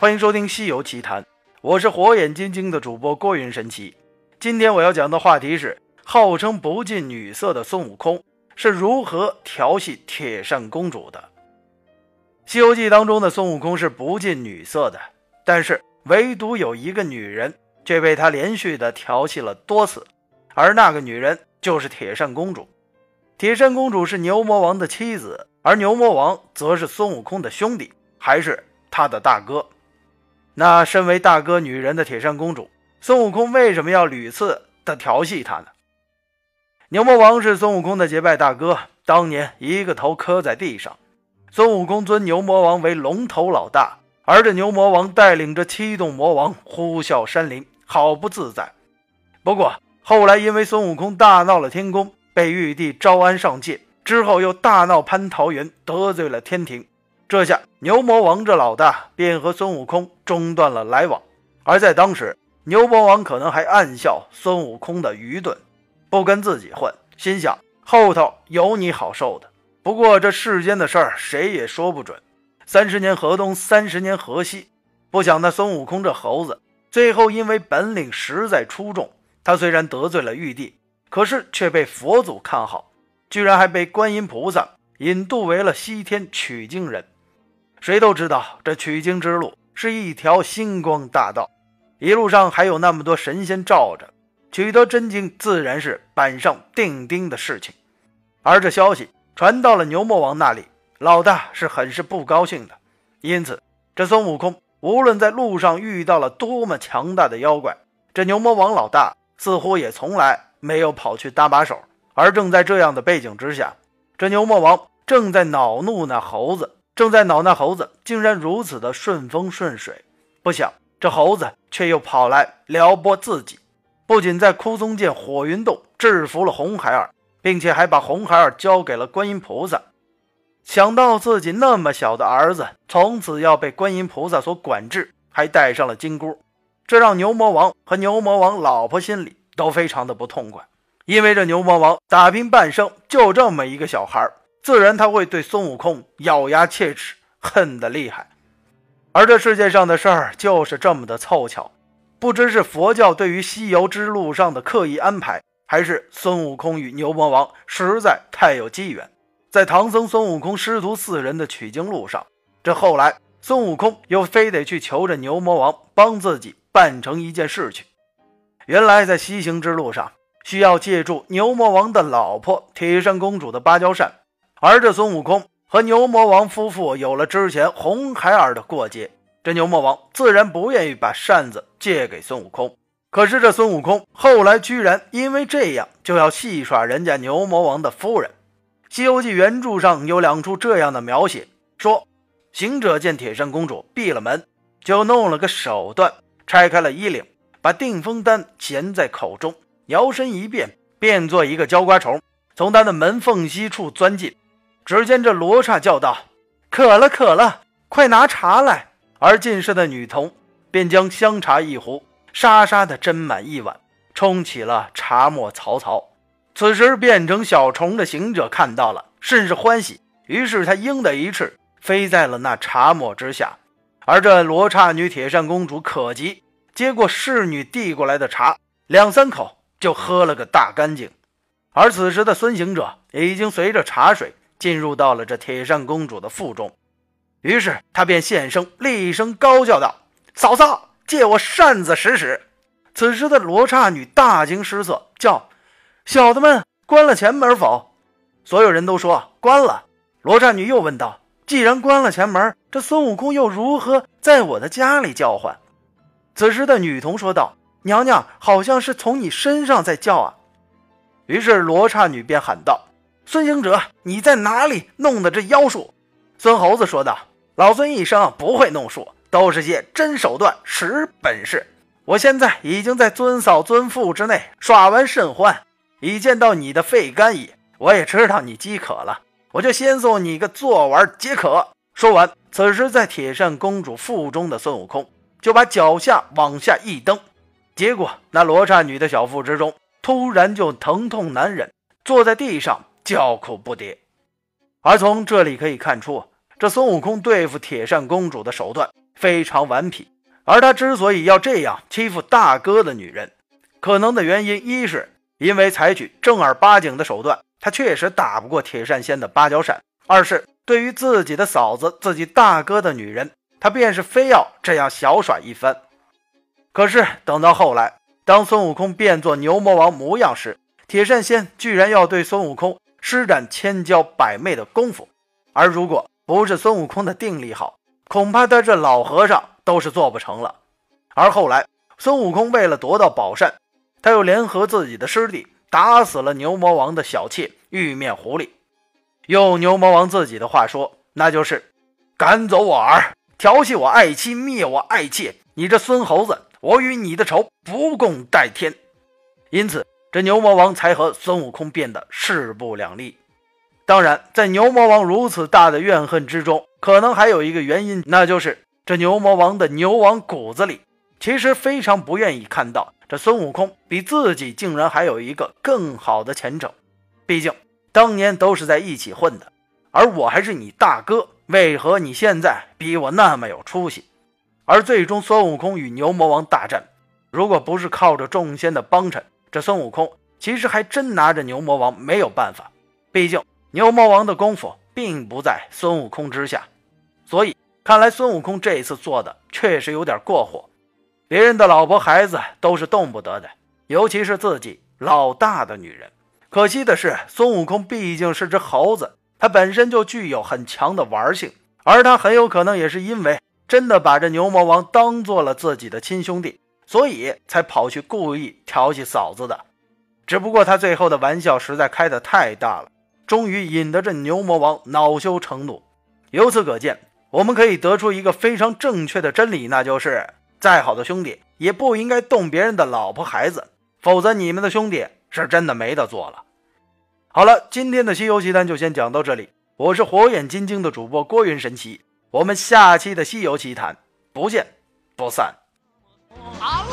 欢迎收听《西游奇谈》，我是火眼金睛的主播郭云神奇。今天我要讲的话题是，号称不近女色的孙悟空是如何调戏铁扇公主的。《西游记》当中的孙悟空是不近女色的，但是唯独有一个女人却被他连续的调戏了多次，而那个女人就是铁扇公主。铁扇公主是牛魔王的妻子，而牛魔王则是孙悟空的兄弟，还是他的大哥。那身为大哥女人的铁扇公主，孙悟空为什么要屡次的调戏她呢？牛魔王是孙悟空的结拜大哥，当年一个头磕在地上，孙悟空尊牛魔王为龙头老大，而这牛魔王带领着七洞魔王呼啸山林，好不自在。不过后来因为孙悟空大闹了天宫。被玉帝招安上界之后，又大闹蟠桃园，得罪了天庭。这下牛魔王这老大便和孙悟空中断了来往。而在当时，牛魔王可能还暗笑孙悟空的愚钝，不跟自己混，心想后头有你好受的。不过这世间的事儿谁也说不准，三十年河东，三十年河西。不想那孙悟空这猴子，最后因为本领实在出众，他虽然得罪了玉帝。可是却被佛祖看好，居然还被观音菩萨引渡为了西天取经人。谁都知道，这取经之路是一条星光大道，一路上还有那么多神仙罩着，取得真经自然是板上钉钉的事情。而这消息传到了牛魔王那里，老大是很是不高兴的。因此，这孙悟空无论在路上遇到了多么强大的妖怪，这牛魔王老大似乎也从来。没有跑去搭把手，而正在这样的背景之下，这牛魔王正在恼怒那猴子，正在恼那猴子竟然如此的顺风顺水。不想这猴子却又跑来撩拨自己，不仅在枯松涧火云洞制服了红孩儿，并且还把红孩儿交给了观音菩萨。想到自己那么小的儿子从此要被观音菩萨所管制，还戴上了金箍，这让牛魔王和牛魔王老婆心里。都非常的不痛快，因为这牛魔王打拼半生就这么一个小孩自然他会对孙悟空咬牙切齿，恨得厉害。而这世界上的事儿就是这么的凑巧，不知是佛教对于西游之路上的刻意安排，还是孙悟空与牛魔王实在太有机缘。在唐僧、孙悟空师徒四人的取经路上，这后来孙悟空又非得去求着牛魔王帮自己办成一件事去。原来在西行之路上，需要借助牛魔王的老婆铁扇公主的芭蕉扇，而这孙悟空和牛魔王夫妇有了之前红孩儿的过节，这牛魔王自然不愿意把扇子借给孙悟空。可是这孙悟空后来居然因为这样就要戏耍人家牛魔王的夫人。《西游记》原著上有两处这样的描写：说行者见铁扇公主闭了门，就弄了个手段，拆开了衣领。把定风丹衔在口中，摇身一变，变作一个焦瓜虫，从他的门缝隙处钻进。只见这罗刹叫道：“渴了，渴了，快拿茶来！”而进室的女童便将香茶一壶，沙沙的斟满一碗，冲起了茶沫曹操。此时变成小虫的行者看到了，甚是欢喜，于是他鹰的一翅飞在了那茶沫之下。而这罗刹女铁扇公主可急。接过侍女递过来的茶，两三口就喝了个大干净。而此时的孙行者已经随着茶水进入到了这铁扇公主的腹中，于是他便现身厉声高叫道：“嫂嫂，借我扇子使使！”此时的罗刹女大惊失色，叫：“小的们关了前门否？”所有人都说关了。罗刹女又问道：“既然关了前门，这孙悟空又如何在我的家里叫唤？”此时的女童说道：“娘娘好像是从你身上在叫啊。”于是罗刹女便喊道：“孙行者，你在哪里弄的这妖术？”孙猴子说道：“老孙一生不会弄术，都是些真手段、实本事。我现在已经在尊嫂尊父之内耍完甚欢，已见到你的肺肝矣。我也知道你饥渴了，我就先送你个坐丸解渴。”说完，此时在铁扇公主腹中的孙悟空。就把脚下往下一蹬，结果那罗刹女的小腹之中突然就疼痛难忍，坐在地上叫苦不迭。而从这里可以看出，这孙悟空对付铁扇公主的手段非常顽皮。而他之所以要这样欺负大哥的女人，可能的原因一是因为采取正儿八经的手段，他确实打不过铁扇仙的芭蕉扇；二是对于自己的嫂子、自己大哥的女人，他便是非要这样小耍一番。可是等到后来，当孙悟空变作牛魔王模样时，铁扇仙居然要对孙悟空施展千娇百媚的功夫，而如果不是孙悟空的定力好，恐怕他这老和尚都是做不成了。而后来，孙悟空为了夺到宝扇，他又联合自己的师弟打死了牛魔王的小妾玉面狐狸。用牛魔王自己的话说，那就是赶走我儿，调戏我爱妻，灭我爱妾。你这孙猴子，我与你的仇不共戴天。因此。这牛魔王才和孙悟空变得势不两立。当然，在牛魔王如此大的怨恨之中，可能还有一个原因，那就是这牛魔王的牛王骨子里其实非常不愿意看到这孙悟空比自己竟然还有一个更好的前程。毕竟当年都是在一起混的，而我还是你大哥，为何你现在比我那么有出息？而最终孙悟空与牛魔王大战，如果不是靠着众仙的帮衬，这孙悟空其实还真拿着牛魔王没有办法，毕竟牛魔王的功夫并不在孙悟空之下，所以看来孙悟空这一次做的确实有点过火。别人的老婆孩子都是动不得的，尤其是自己老大的女人。可惜的是，孙悟空毕竟是只猴子，他本身就具有很强的玩性，而他很有可能也是因为真的把这牛魔王当做了自己的亲兄弟。所以才跑去故意调戏嫂子的，只不过他最后的玩笑实在开得太大了，终于引得这牛魔王恼羞成怒。由此可见，我们可以得出一个非常正确的真理，那就是再好的兄弟也不应该动别人的老婆孩子，否则你们的兄弟是真的没得做了。好了，今天的西游奇谈就先讲到这里，我是火眼金睛的主播郭云神奇，我们下期的西游奇谈不见不散。好。